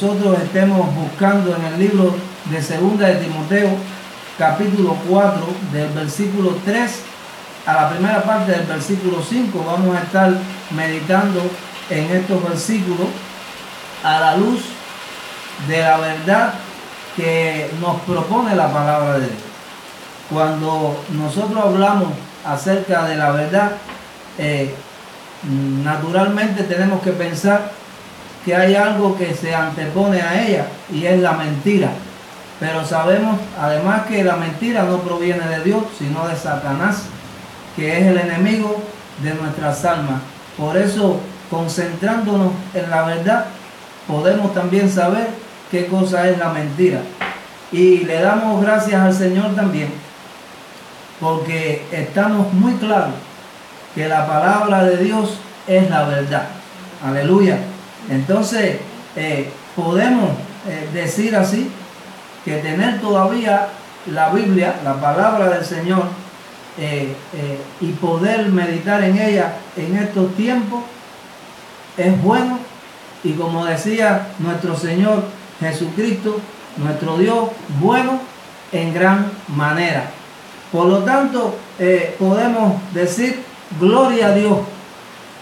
nosotros estemos buscando en el libro de Segunda de Timoteo, capítulo 4, del versículo 3 a la primera parte del versículo 5. Vamos a estar meditando en estos versículos a la luz de la verdad que nos propone la palabra de Dios. Cuando nosotros hablamos acerca de la verdad, eh, naturalmente tenemos que pensar que hay algo que se antepone a ella y es la mentira. Pero sabemos además que la mentira no proviene de Dios, sino de Satanás, que es el enemigo de nuestras almas. Por eso, concentrándonos en la verdad, podemos también saber qué cosa es la mentira. Y le damos gracias al Señor también, porque estamos muy claros que la palabra de Dios es la verdad. Aleluya. Entonces, eh, podemos eh, decir así que tener todavía la Biblia, la palabra del Señor, eh, y poder meditar en ella en estos tiempos es bueno. Y como decía nuestro Señor Jesucristo, nuestro Dios, bueno en gran manera. Por lo tanto, podemos decir Gloria a Dios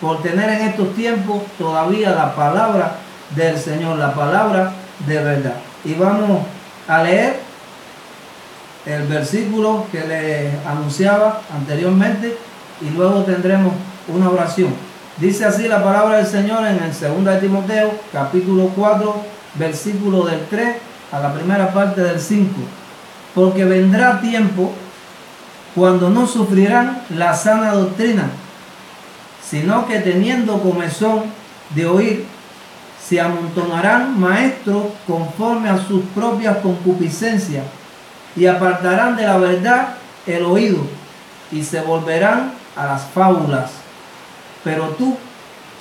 por tener en estos tiempos todavía la palabra del Señor, la palabra de verdad. Y vamos a leer el versículo que le anunciaba anteriormente y luego tendremos una oración. Dice así la palabra del Señor en el 2 de Timoteo, capítulo 4, versículo del 3 a la primera parte del 5. Porque vendrá tiempo cuando no sufrirán la sana doctrina, sino que teniendo comezón de oír, se amontonarán maestros conforme a sus propias concupiscencias y apartarán de la verdad el oído y se volverán a las fábulas. Pero tú,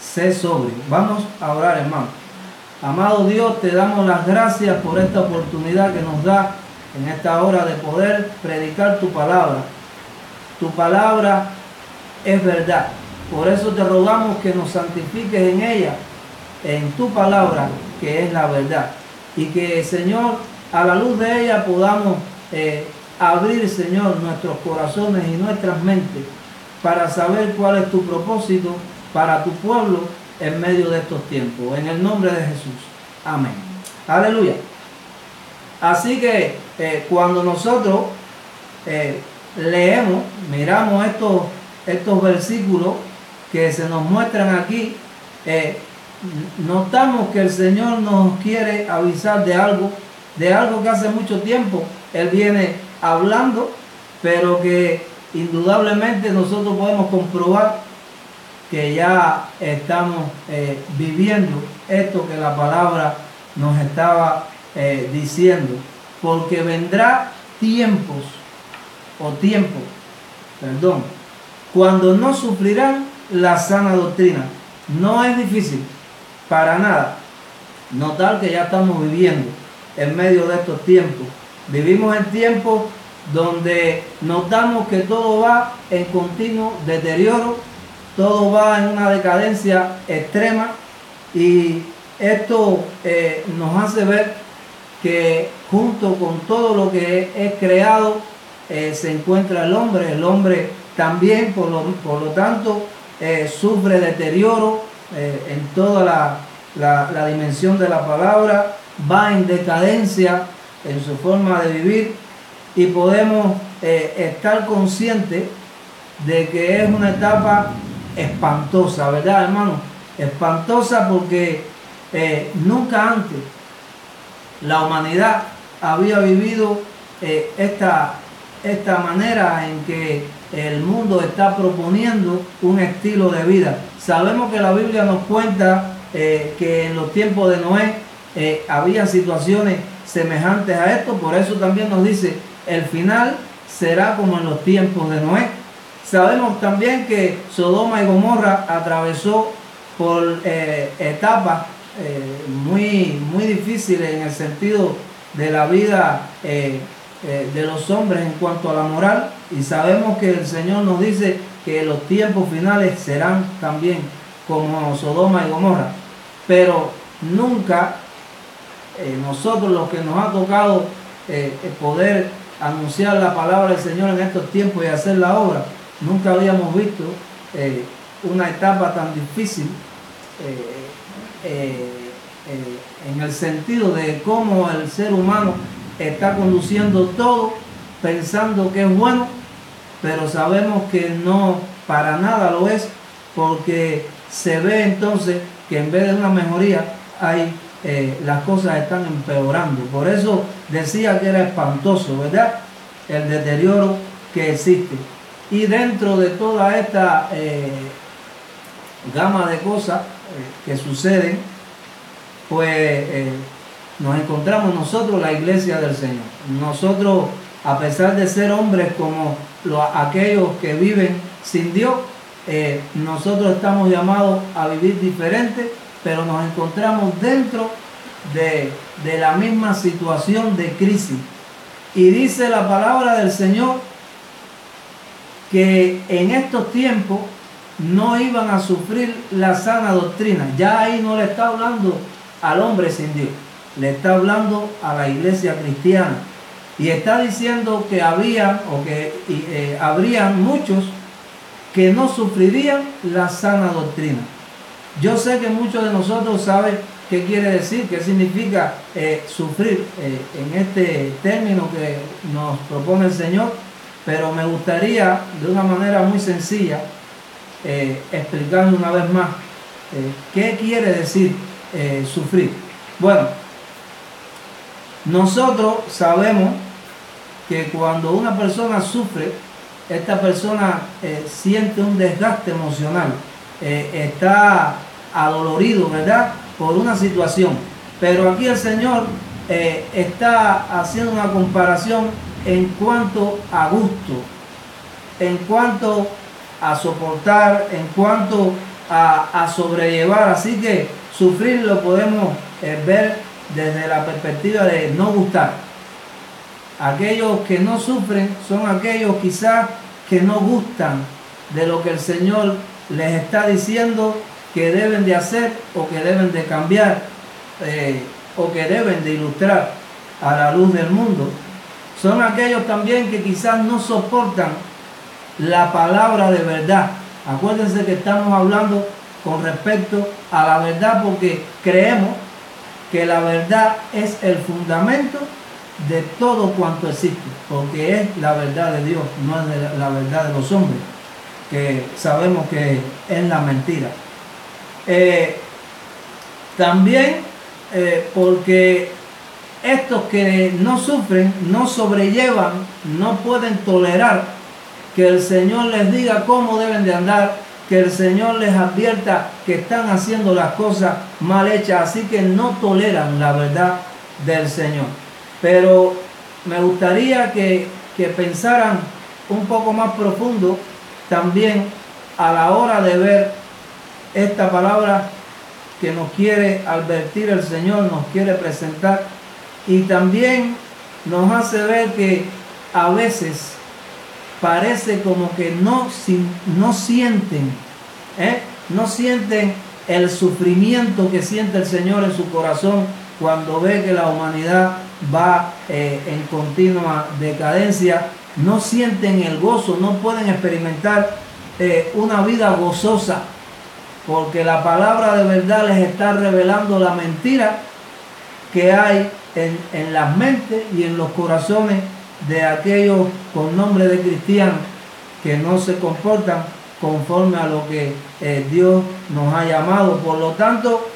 sé sobre. Vamos a orar, hermano. Amado Dios, te damos las gracias por esta oportunidad que nos da en esta hora de poder predicar tu palabra. Tu palabra es verdad. Por eso te rogamos que nos santifiques en ella, en tu palabra, que es la verdad. Y que, Señor, a la luz de ella podamos eh, abrir, Señor, nuestros corazones y nuestras mentes para saber cuál es tu propósito para tu pueblo en medio de estos tiempos. En el nombre de Jesús. Amén. Aleluya. Así que eh, cuando nosotros eh, leemos, miramos estos, estos versículos que se nos muestran aquí, eh, notamos que el Señor nos quiere avisar de algo, de algo que hace mucho tiempo Él viene hablando, pero que indudablemente nosotros podemos comprobar que ya estamos eh, viviendo esto que la palabra nos estaba eh, diciendo, porque vendrá tiempos o tiempo, perdón, cuando no sufrirán la sana doctrina. No es difícil, para nada, notar que ya estamos viviendo en medio de estos tiempos. Vivimos en tiempos donde notamos que todo va en continuo deterioro, todo va en una decadencia extrema y esto eh, nos hace ver que junto con todo lo que es creado eh, se encuentra el hombre, el hombre también, por lo, por lo tanto, eh, sufre deterioro eh, en toda la, dimensión de la palabra, va en decadencia en su forma de vivir y podemos estar conscientes de que es una etapa espantosa, ¿verdad, hermano? Espantosa porque nunca antes la humanidad había vivido esta esta manera en que el mundo está proponiendo un estilo de vida. Sabemos que la Biblia nos cuenta eh, que en los tiempos de Noé eh, había situaciones semejantes a esto, por eso también nos dice, el final será como en los tiempos de Noé. Sabemos también que Sodoma y Gomorra atravesó por eh, etapas muy, muy difíciles en el sentido de la vida eh, de los hombres en cuanto a la moral y sabemos que el Señor nos dice que los tiempos finales serán también como Sodoma y Gomorra. Pero nunca eh, nosotros los que nos ha tocado eh, poder anunciar la palabra del Señor en estos tiempos y hacer la obra, nunca habíamos visto una etapa tan difícil en el sentido de cómo el ser humano está conduciendo todo pensando que es bueno, pero sabemos que no para nada lo es, porque se ve entonces que en vez de una mejoría hay eh, las cosas están empeorando. Por eso decía que era espantoso, ¿verdad? El deterioro que existe. Y dentro de toda esta eh, gama de cosas eh, que suceden, pues nos encontramos nosotros la iglesia del Señor. Nosotros, a pesar de ser hombres como aquellos que viven sin Dios, eh, nosotros estamos llamados a vivir diferente, pero nos encontramos dentro de, de la misma situación de crisis. Y dice la palabra del Señor que en estos tiempos no iban a sufrir la sana doctrina. Ya ahí no le está hablando al hombre sin Dios le está hablando a la iglesia cristiana y está diciendo que había o que eh, habrían muchos que no sufrirían la sana doctrina. Yo sé que muchos de nosotros saben qué quiere decir, qué significa eh, sufrir eh, en este término que nos propone el Señor, pero me gustaría de una manera muy sencilla explicar una vez más qué quiere decir sufrir. Bueno, nosotros sabemos que cuando una persona sufre, esta persona eh, siente un desgaste emocional, eh, está adolorido, ¿verdad? Por una situación. Pero aquí el Señor eh, está haciendo una comparación en cuanto a gusto, en cuanto a soportar, en cuanto a, a sobrellevar. Así que sufrir lo podemos ver desde la perspectiva de no gustar. Aquellos que no sufren son aquellos quizás que no gustan de lo que el Señor les está diciendo que deben de hacer o que deben de cambiar eh, o que deben de ilustrar a la luz del mundo. Son aquellos también que quizás no soportan la palabra de verdad. Acuérdense que estamos hablando con respecto a la verdad porque creemos que la verdad es el fundamento de todo cuanto existe, porque es la verdad de Dios, no es la verdad de los hombres, que sabemos que es la mentira. Eh, también eh, porque estos que no sufren, no sobrellevan, no pueden tolerar que el Señor les diga cómo deben de andar que el Señor les advierta que están haciendo las cosas mal hechas, así que no toleran la verdad del Señor. Pero me gustaría que, pensaran un poco más profundo también a la hora de ver esta palabra que nos quiere advertir el Señor, nos quiere presentar y también nos hace ver que a veces parece como que no, no sienten, ¿eh? no sienten el sufrimiento que siente el Señor en su corazón cuando ve que la humanidad va eh, en continua decadencia, no sienten el gozo, no pueden experimentar eh, una vida gozosa, porque la palabra de verdad les está revelando la mentira que hay en, en las mentes y en los corazones de aquellos con nombre de cristianos que no se comportan conforme a lo que eh, Dios nos ha llamado. Por lo tanto,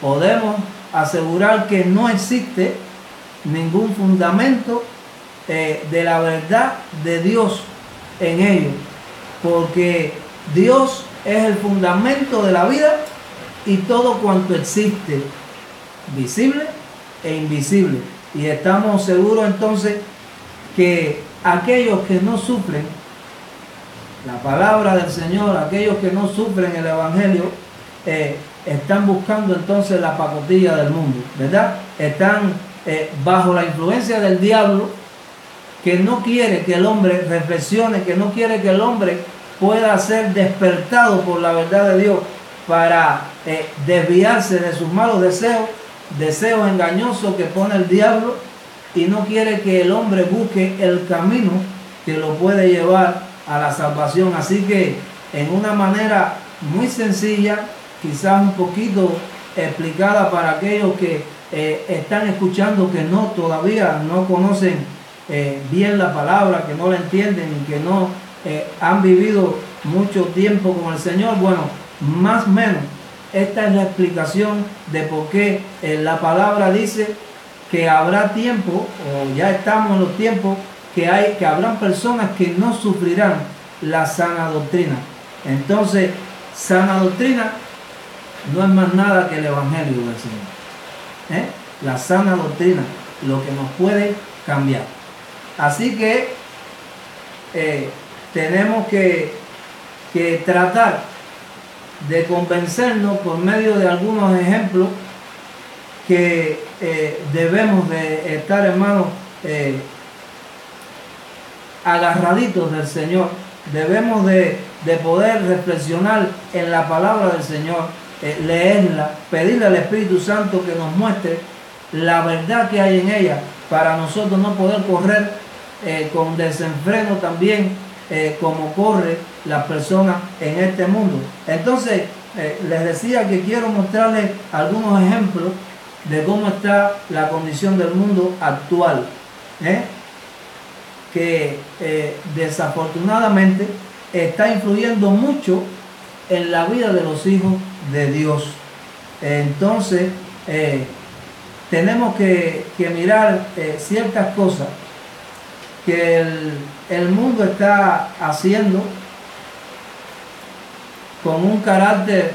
podemos asegurar que no existe ningún fundamento eh, de la verdad de Dios en ellos, porque Dios es el fundamento de la vida y todo cuanto existe, visible e invisible. Y estamos seguros entonces que aquellos que no sufren la palabra del Señor, aquellos que no sufren el Evangelio, eh, están buscando entonces la pacotilla del mundo, ¿verdad? Están eh, bajo la influencia del diablo que no quiere que el hombre reflexione, que no quiere que el hombre pueda ser despertado por la verdad de Dios para eh, desviarse de sus malos deseos, deseos engañosos que pone el diablo y no quiere que el hombre busque el camino que lo puede llevar a la salvación. Así que en una manera muy sencilla, quizás un poquito explicada para aquellos que eh, están escuchando que no todavía no conocen eh, bien la palabra, que no la entienden y que no eh, han vivido mucho tiempo con el Señor. Bueno, más o menos esta es la explicación de por qué la palabra dice que habrá tiempo, o ya estamos en los tiempos, que hay, que habrán personas que no sufrirán la sana doctrina. Entonces, sana doctrina no es más nada que el Evangelio del Señor. ¿Eh? La sana doctrina, lo que nos puede cambiar. Así que eh, tenemos que, que tratar de convencernos por medio de algunos ejemplos que eh, debemos de estar, hermanos, agarraditos del Señor. Debemos de, de poder reflexionar en la palabra del Señor eh, leerla, pedirle al Espíritu Santo que nos muestre la verdad que hay en ella para nosotros no poder correr eh, con desenfreno también eh, como corre las personas en este mundo. Entonces, les decía que quiero mostrarles algunos ejemplos de cómo está la condición del mundo actual, que desafortunadamente está influyendo mucho en la vida de los hijos de Dios. Entonces, eh, tenemos que, mirar eh, ciertas cosas que el, el, mundo está haciendo con un carácter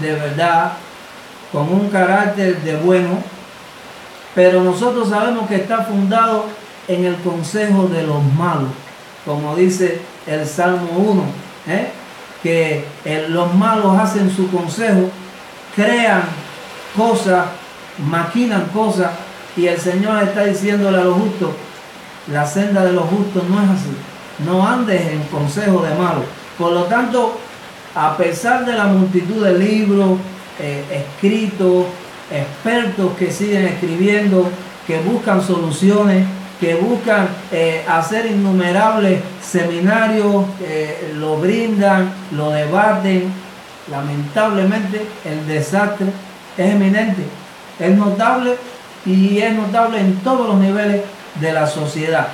de verdad, con un carácter de bueno, pero nosotros sabemos que está fundado en el consejo de los malos, como dice el Salmo 1 que eh, los malos hacen su consejo, crean cosas, maquinan cosas, y el Señor está diciéndole a los justos, la senda de los justos no es así. No andes en consejo de malos. Por lo tanto, a pesar de la multitud de libros eh, escritos, expertos que siguen escribiendo, que buscan soluciones, que buscan eh, hacer innumerables seminarios, eh, lo brindan, lo debaten. Lamentablemente el desastre es eminente, es notable y es notable en todos los niveles de la sociedad.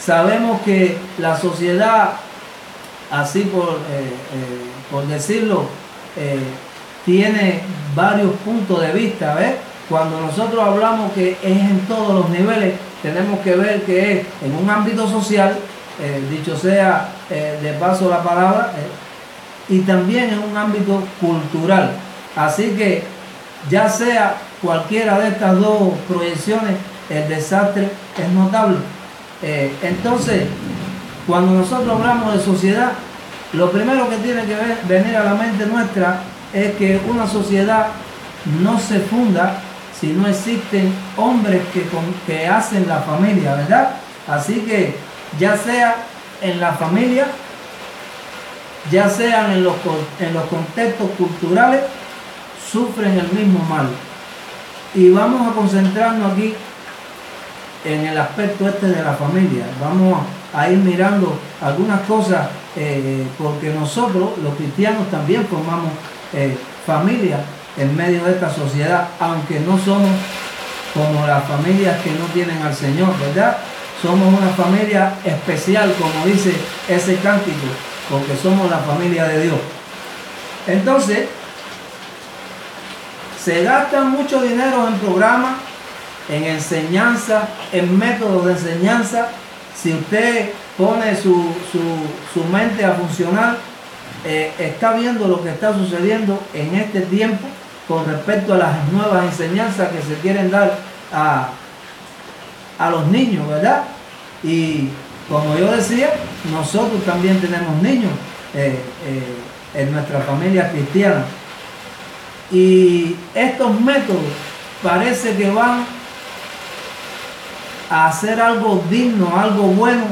Sabemos que la sociedad, así por, eh, por decirlo, tiene varios puntos de vista. ¿ves? Cuando nosotros hablamos que es en todos los niveles, tenemos que ver que es en un ámbito social, eh, dicho sea eh, de paso la palabra, eh, y también en un ámbito cultural. Así que ya sea cualquiera de estas dos proyecciones, el desastre es notable. entonces, cuando nosotros hablamos de sociedad, lo primero que tiene que venir a la mente nuestra es que una sociedad no se funda si no existen hombres que, que hacen la familia, ¿verdad? Así que ya sea en la familia, ya sean en los, en los contextos culturales, sufren el mismo mal. Y vamos a concentrarnos aquí en el aspecto este de la familia. Vamos a ir mirando algunas cosas eh, porque nosotros, los cristianos, también formamos eh, familia en medio de esta sociedad, aunque no somos como las familias que no tienen al Señor, ¿verdad? Somos una familia especial, como dice ese cántico, porque somos la familia de Dios. Entonces, se gasta mucho dinero en programas, en enseñanza, en métodos de enseñanza. Si usted pone su, su, mente a funcionar, eh, está viendo lo que está sucediendo en este tiempo con respecto a las nuevas enseñanzas que se quieren dar a, a los niños, ¿verdad? Y como yo decía, nosotros también tenemos niños eh, eh, en nuestra familia cristiana. Y estos métodos parece que van a hacer algo digno, algo bueno,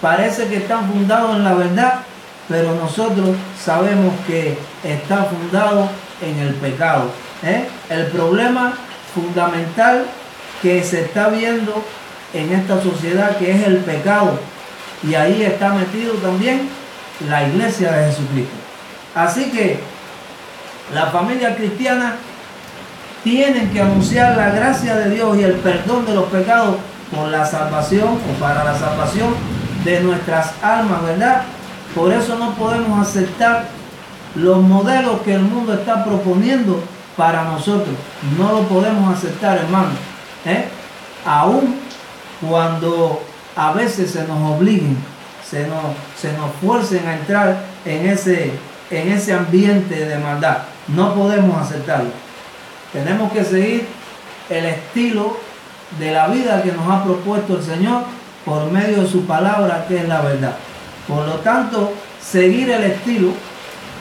parece que están fundados en la verdad, pero nosotros sabemos que está fundado en el pecado. ¿eh? El problema fundamental que se está viendo en esta sociedad que es el pecado. Y ahí está metido también la iglesia de Jesucristo. Así que la familia cristiana tienen que anunciar la gracia de Dios y el perdón de los pecados por la salvación o para la salvación de nuestras almas, ¿verdad? Por eso no podemos aceptar los modelos que el mundo está proponiendo para nosotros. No lo podemos aceptar, hermano. ¿eh? Aún cuando a veces se nos obliguen, se nos, se nos fuercen a entrar en ese, en ese ambiente de maldad. No podemos aceptarlo. Tenemos que seguir el estilo de la vida que nos ha propuesto el Señor por medio de su palabra, que es la verdad. Por lo tanto, seguir el estilo,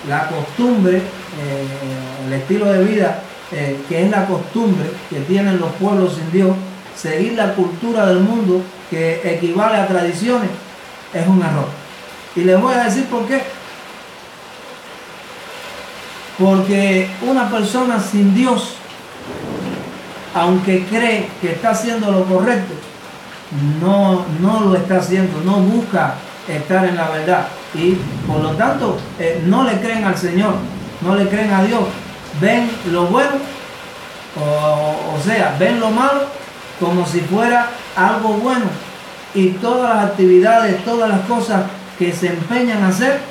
la costumbre, eh, el estilo de vida eh, que es la costumbre que tienen los pueblos sin Dios, seguir la cultura del mundo que equivale a tradiciones, es un error. Y les voy a decir por qué. Porque una persona sin Dios, aunque cree que está haciendo lo correcto, no, no lo está haciendo, no busca estar en la verdad. Y por lo tanto, eh, no le creen al Señor, no le creen a Dios. Ven lo bueno, o, o sea, ven lo malo como si fuera algo bueno. Y todas las actividades, todas las cosas que se empeñan a hacer,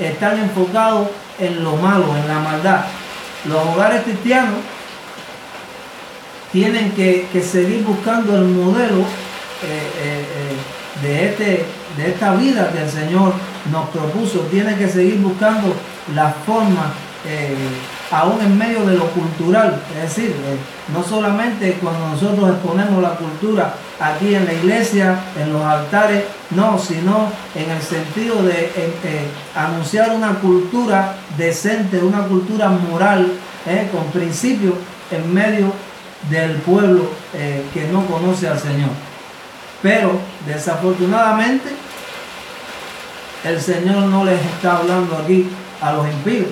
están enfocados en lo malo, en la maldad. Los hogares cristianos tienen que, seguir buscando el modelo eh, eh, eh, de, este, de esta vida que el Señor nos propuso. Tienen que seguir buscando la forma aún en medio de lo cultural, es decir, no solamente cuando nosotros exponemos la cultura aquí en la iglesia, en los altares, no, sino en el sentido de anunciar una cultura decente, una cultura moral, con principios en medio del pueblo eh, que no conoce al Señor. Pero desafortunadamente el Señor no les está hablando aquí a los impíos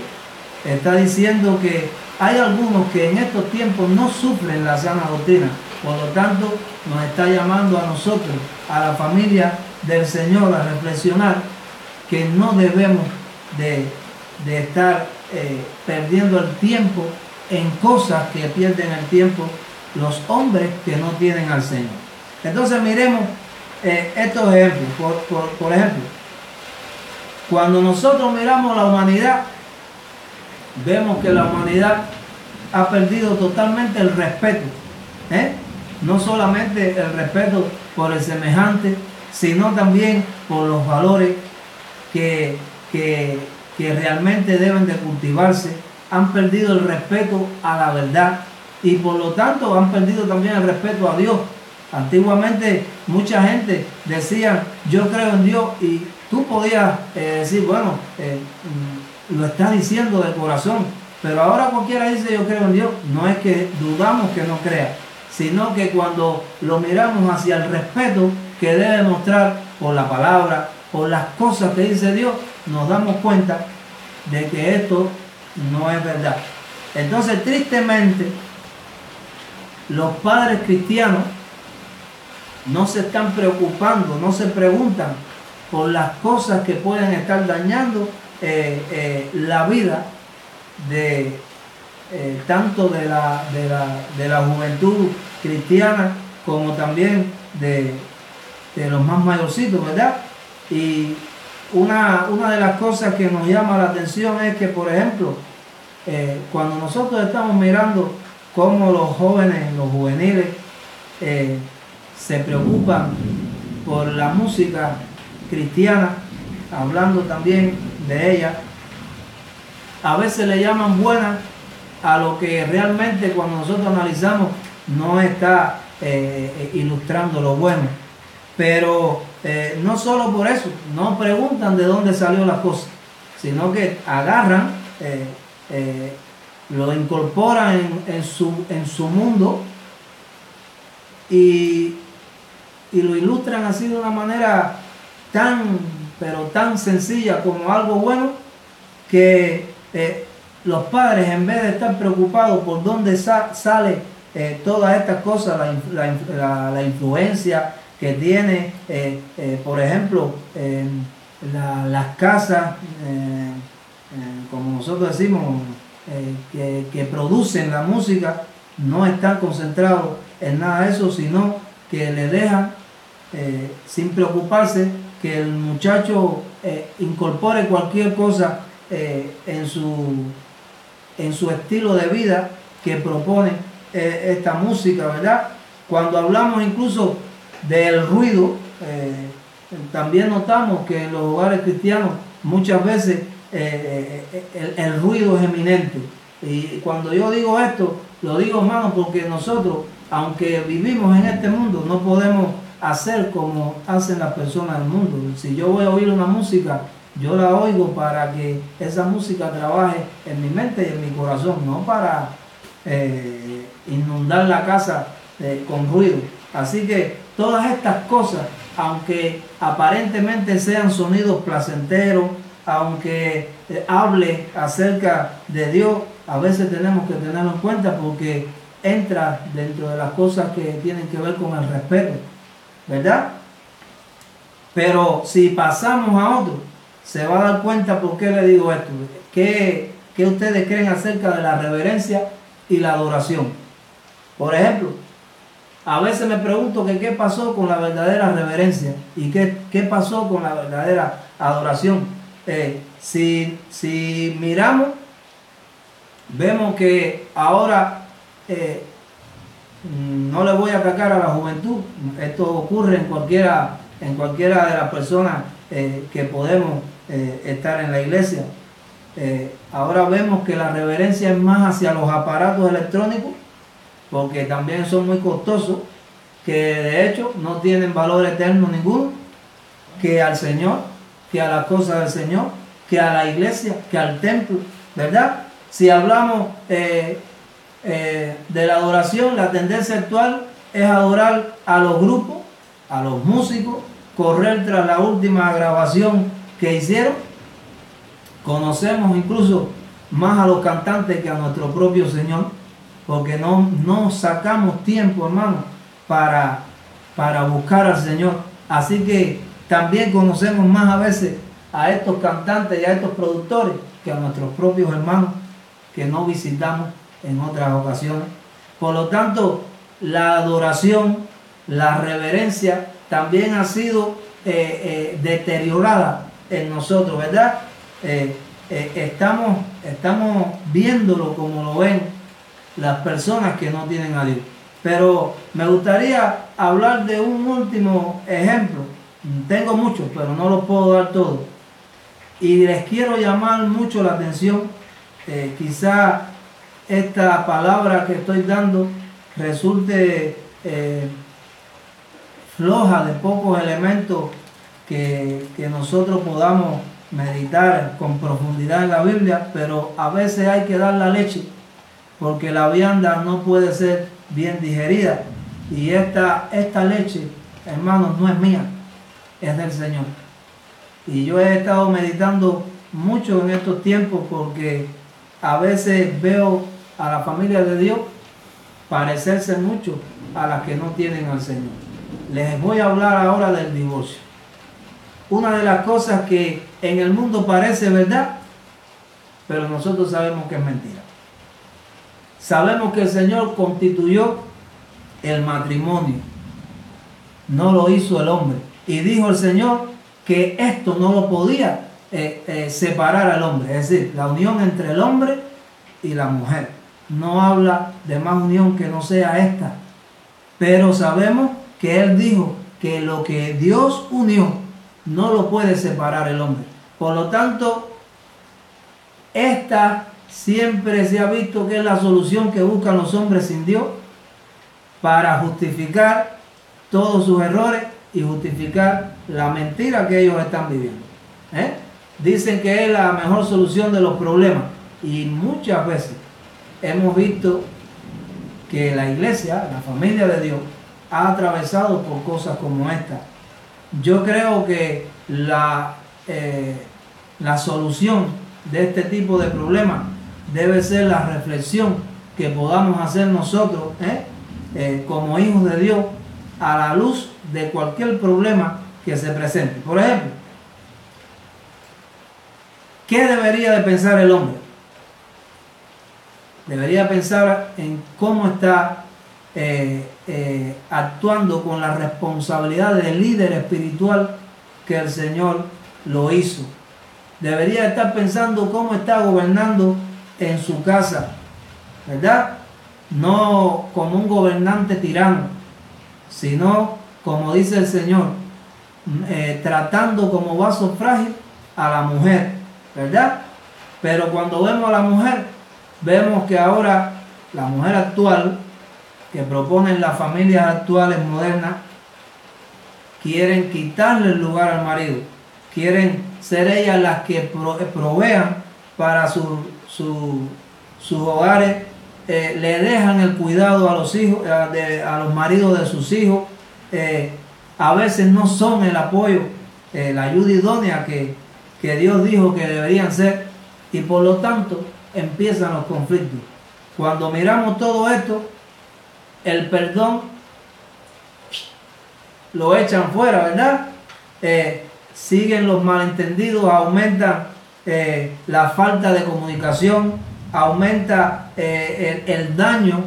está diciendo que hay algunos que en estos tiempos no sufren la sana doctrina. Por lo tanto, nos está llamando a nosotros, a la familia del Señor, a reflexionar que no debemos de, estar eh, perdiendo el tiempo en cosas que pierden el tiempo los hombres que no tienen al Señor. Entonces miremos eh, estos ejemplos. por ejemplo, cuando nosotros miramos la humanidad, vemos que la humanidad ha perdido totalmente el respeto. ¿eh? No solamente el respeto por el semejante, sino también por los valores que, que, realmente deben de cultivarse. Han perdido el respeto a la verdad y por lo tanto han perdido también el respeto a Dios. Antiguamente mucha gente decía, yo creo en Dios y tú podías eh, decir, bueno, eh, lo está diciendo de corazón. Pero ahora cualquiera dice yo creo en Dios, no es que dudamos que no crea, sino que cuando lo miramos hacia el respeto que debe mostrar por la palabra, por las cosas que dice Dios, nos damos cuenta de que esto no es verdad. Entonces, tristemente, los padres cristianos no se están preocupando, no se preguntan por las cosas que pueden estar dañando eh, eh, la vida de eh, tanto de la, de, la, juventud cristiana como también de, los más mayorcitos, ¿verdad? Y una, una, de las cosas que nos llama la atención es que, por ejemplo, cuando nosotros estamos mirando cómo los jóvenes, los juveniles, se preocupan por la música cristiana, hablando también de ella, a veces le llaman buena a lo que realmente cuando nosotros analizamos no está eh, eh, ilustrando lo bueno. Pero eh, no solo por eso, no preguntan de dónde salió la cosa, sino que agarran, lo incorporan en, su, en su mundo y, y lo ilustran así de una manera tan pero tan sencilla como algo bueno, que eh, los padres en vez de estar preocupados por dónde sale eh, todas estas cosas, la, influencia que tiene, eh, por ejemplo, las casas, como nosotros decimos, que, que producen la música, no están concentrados en nada de eso, sino que le dejan eh, sin preocuparse que el muchacho eh, incorpore cualquier cosa eh, en, su, en su estilo de vida que propone esta música, ¿verdad? Cuando hablamos incluso del ruido, también notamos que en los hogares cristianos muchas veces el, el ruido es eminente. Y cuando yo digo esto, lo digo, hermano, porque nosotros, aunque vivimos en este mundo, no podemos hacer como hacen las personas del mundo. Si yo voy a oír una música, yo la oigo para que esa música trabaje en mi mente y en mi corazón, no para eh, inundar la casa eh, con ruido. Así que todas estas cosas, aunque aparentemente sean sonidos placenteros, aunque eh, hable acerca de Dios, a veces tenemos que tenerlo en cuenta porque entra dentro de las cosas que tienen que ver con el respeto, ¿verdad? Pero si pasamos a otro, se va a dar cuenta por qué le digo esto. ¿Qué, qué ustedes creen acerca de la reverencia y la adoración? Por ejemplo, a veces me pregunto que qué pasó con la verdadera reverencia y qué, qué pasó con la verdadera adoración. Eh, si, si miramos vemos que ahora eh, no le voy a atacar a la juventud, esto ocurre en cualquiera, en cualquiera de las personas eh, que podemos estar en la iglesia. ahora vemos que la reverencia es más hacia los aparatos electrónicos, porque también son muy costosos, que de hecho no tienen valor eterno ninguno, que al Señor, que a las cosas del Señor, que a la iglesia, que al templo, ¿verdad? Si hablamos eh, eh, de la adoración, la tendencia actual es adorar a los grupos, a los músicos, correr tras la última grabación que hicieron. Conocemos incluso más a los cantantes que a nuestro propio Señor, porque no, no sacamos tiempo, hermano, para, para buscar al Señor. Así que también conocemos más a veces a estos cantantes y a estos productores que a nuestros propios hermanos que no visitamos en otras ocasiones. Por lo tanto, la adoración, la reverencia también ha sido eh, eh, deteriorada en nosotros, ¿verdad? Eh, estamos, estamos viéndolo como lo ven las personas que no tienen a Dios. Pero me gustaría hablar de un último ejemplo. Tengo muchos, pero no los puedo dar todos. Y les quiero llamar mucho la atención eh, quizá esta palabra que estoy dando resulte eh, floja de pocos elementos que, nosotros podamos meditar con profundidad en la Biblia, pero a veces hay que dar la leche, porque la vianda no puede ser bien digerida. Y esta, esta leche, hermanos, no es mía, es del Señor. Y yo he estado meditando mucho en estos tiempos porque a veces veo a la familia de Dios parecerse mucho a las que no tienen al Señor. Les voy a hablar ahora del divorcio. Una de las cosas que en el mundo parece verdad, pero nosotros sabemos que es mentira. Sabemos que el Señor constituyó el matrimonio, no lo hizo el hombre. Y dijo el Señor que esto no lo podía eh, eh, separar al hombre, es decir, la unión entre el hombre y la mujer. No habla de más unión que no sea esta. Pero sabemos que Él dijo que lo que Dios unió no lo puede separar el hombre. Por lo tanto, esta siempre se ha visto que es la solución que buscan los hombres sin Dios para justificar todos sus errores y justificar la mentira que ellos están viviendo. ¿Eh? dicen que es la mejor solución de los problemas. Y muchas veces hemos visto que la iglesia, la familia de Dios, ha atravesado por cosas como esta. Yo creo que la, eh, la solución de este tipo de problemas debe ser la reflexión que podamos hacer nosotros ¿eh? Eh, como hijos de Dios a la luz de cualquier problema que se presente. Por ejemplo, ¿qué debería de pensar el hombre? Debería pensar en cómo está eh, actuando con la responsabilidad del líder espiritual que el Señor lo hizo. Debería estar pensando cómo está gobernando en su casa, ¿verdad? No como un gobernante tirano, sino, como dice el Señor, eh, tratando como vaso frágil a la mujer, ¿verdad? Pero cuando vemos a la mujer, vemos que ahora la mujer actual, que proponen las familias actuales modernas, quieren quitarle el lugar al marido, quieren ser ellas las que provean para sus hogares, eh, le dejan el cuidado a los hijos, a, los maridos de sus hijos, eh, a veces no son el apoyo, eh, la ayuda idónea que, que Dios dijo que deberían ser, y por lo tanto empiezan los conflictos. Cuando miramos todo esto, el perdón lo echan fuera, ¿verdad? siguen los malentendidos, aumenta eh, la falta de comunicación, aumenta eh, el, daño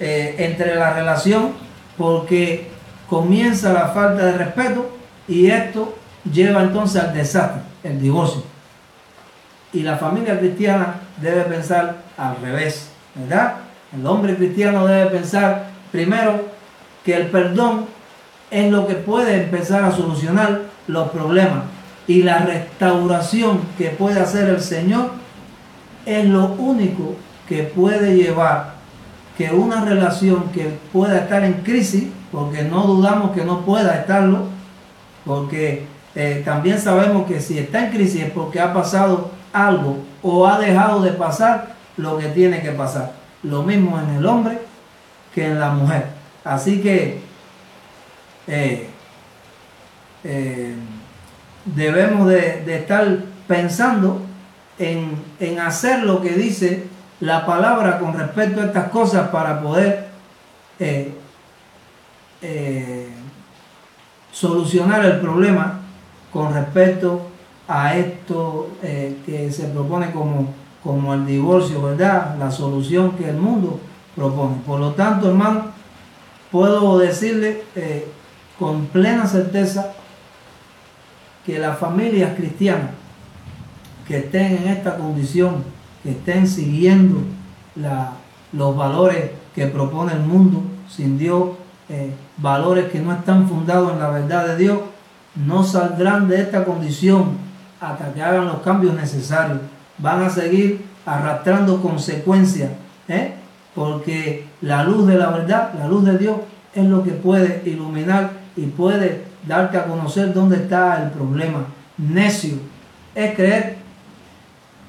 eh, entre la relación porque comienza la falta de respeto y esto lleva entonces al desastre, el divorcio. Y la familia cristiana debe pensar al revés, ¿verdad? El hombre cristiano debe pensar primero que el perdón es lo que puede empezar a solucionar los problemas y la restauración que puede hacer el Señor es lo único que puede llevar que una relación que pueda estar en crisis, porque no dudamos que no pueda estarlo, porque eh, también sabemos que si está en crisis es porque ha pasado algo o ha dejado de pasar lo que tiene que pasar. Lo mismo en el hombre que en la mujer. Así que eh, eh, debemos de, estar pensando en, hacer lo que dice la palabra con respecto a estas cosas para poder eh, eh, solucionar el problema con respecto a esto que se propone como, como el divorcio, ¿verdad? La solución que el mundo propone. Por lo tanto, hermano, puedo decirle con plena certeza que las familias cristianas que estén en esta condición, que estén siguiendo los valores que propone el mundo sin Dios, eh, valores que no están fundados en la verdad de Dios, no saldrán de esta condición hasta que hagan los cambios necesarios. Van a seguir arrastrando consecuencias, ¿eh? porque la luz de la verdad, la luz de Dios, es lo que puede iluminar y puede darte a conocer dónde está el problema. Necio es creer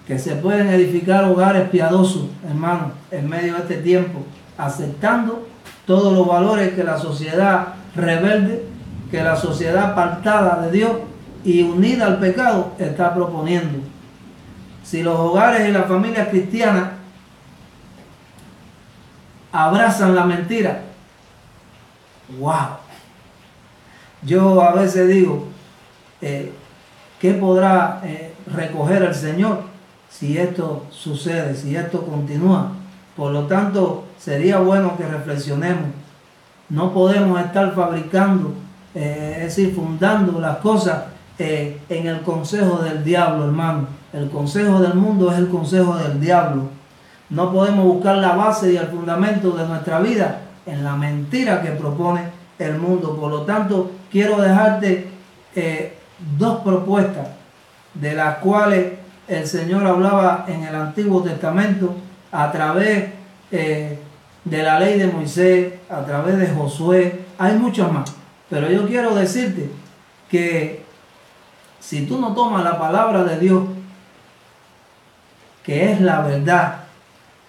que se pueden edificar hogares piadosos, hermano, en medio de este tiempo, aceptando todos los valores que la sociedad rebelde, que la sociedad apartada de Dios y unida al pecado está proponiendo. Si los hogares y las familias cristianas abrazan la mentira, wow, yo a veces digo, eh, ¿qué podrá eh, recoger el Señor si esto sucede, si esto continúa? Por lo tanto, sería bueno que reflexionemos. No podemos estar fabricando, eh, es decir, fundando las cosas en el consejo del diablo, hermano. El consejo del mundo es el consejo del diablo. No podemos buscar la base y el fundamento de nuestra vida en la mentira que propone el mundo. Por lo tanto, quiero dejarte eh, dos propuestas de las cuales el Señor hablaba en el Antiguo Testamento a través eh, de la ley de Moisés, a través de Josué. Hay muchas más. Pero yo quiero decirte que si tú no tomas la palabra de Dios, que es la verdad,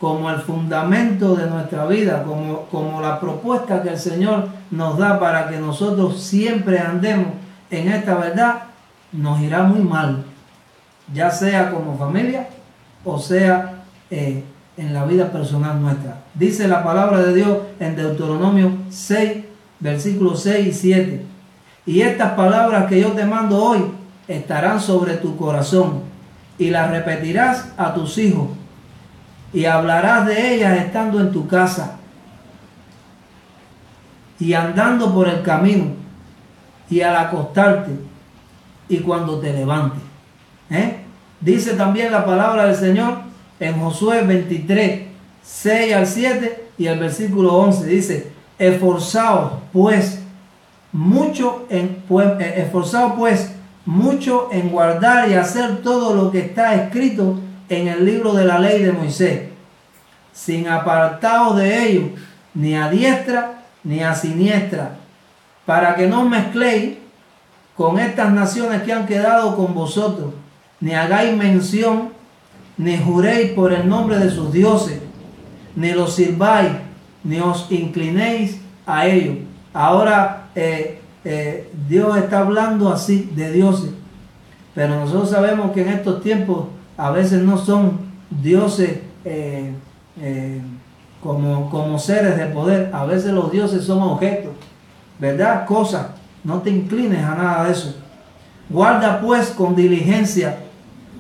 como el fundamento de nuestra vida, como, como la propuesta que el Señor nos da para que nosotros siempre andemos en esta verdad, nos irá muy mal, ya sea como familia o sea eh, en la vida personal nuestra. Dice la palabra de Dios en Deuteronomio 6, versículos 6 y 7. Y estas palabras que yo te mando hoy estarán sobre tu corazón y las repetirás a tus hijos y hablarás de ellas estando en tu casa y andando por el camino y al acostarte y cuando te levantes. ¿Eh? Dice también la palabra del Señor en Josué 23, 6 al 7 y el versículo 11. Dice, esforzaos pues mucho en, pues, eh, pues mucho en guardar y hacer todo lo que está escrito en el libro de la ley de Moisés, sin apartaos de ello, ni a diestra ni a siniestra, para que no mezcléis con estas naciones que han quedado con vosotros, ni hagáis mención, ni juréis por el nombre de sus dioses, ni los sirváis, ni os inclinéis a ellos. Ahora eh, eh, Dios está hablando así de dioses, pero nosotros sabemos que en estos tiempos a veces no son dioses eh, como, como seres de poder, a veces los dioses son objetos, ¿verdad? Cosas, no te inclines a nada de eso. Guarda pues con diligencia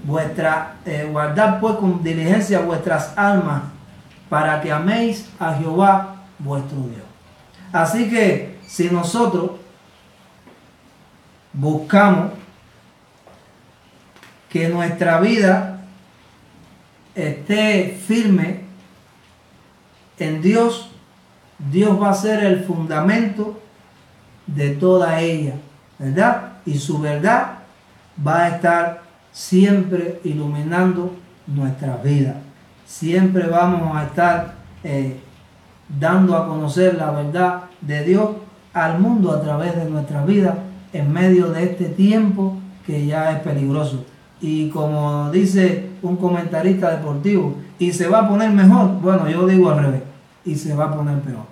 vuestra, guardad pues con diligencia vuestras almas para que améis a Jehová vuestro Dios. Así que si nosotros buscamos que nuestra vida esté firme en Dios, Dios va a ser el fundamento de toda ella, ¿verdad? Y su verdad va a estar siempre iluminando nuestra vida. Siempre vamos a estar eh, dando a conocer la verdad de Dios al mundo a través de nuestra vida en medio de este tiempo que ya es peligroso. Y como dice un comentarista deportivo, y se va a poner mejor, bueno, yo digo al revés, y se va a poner peor.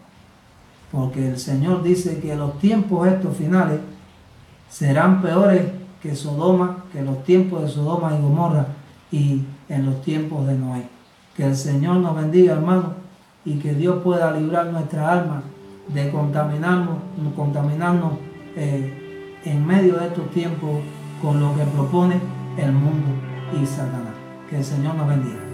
Porque el Señor dice que los tiempos estos finales serán peores que Sodoma, que los tiempos de Sodoma y Gomorra y en los tiempos de Noé. Que el Señor nos bendiga, hermano, y que Dios pueda librar nuestra alma de contaminarnos, contaminarnos eh, en medio de estos tiempos con lo que propone el mundo y Satanás. Que el Señor nos bendiga.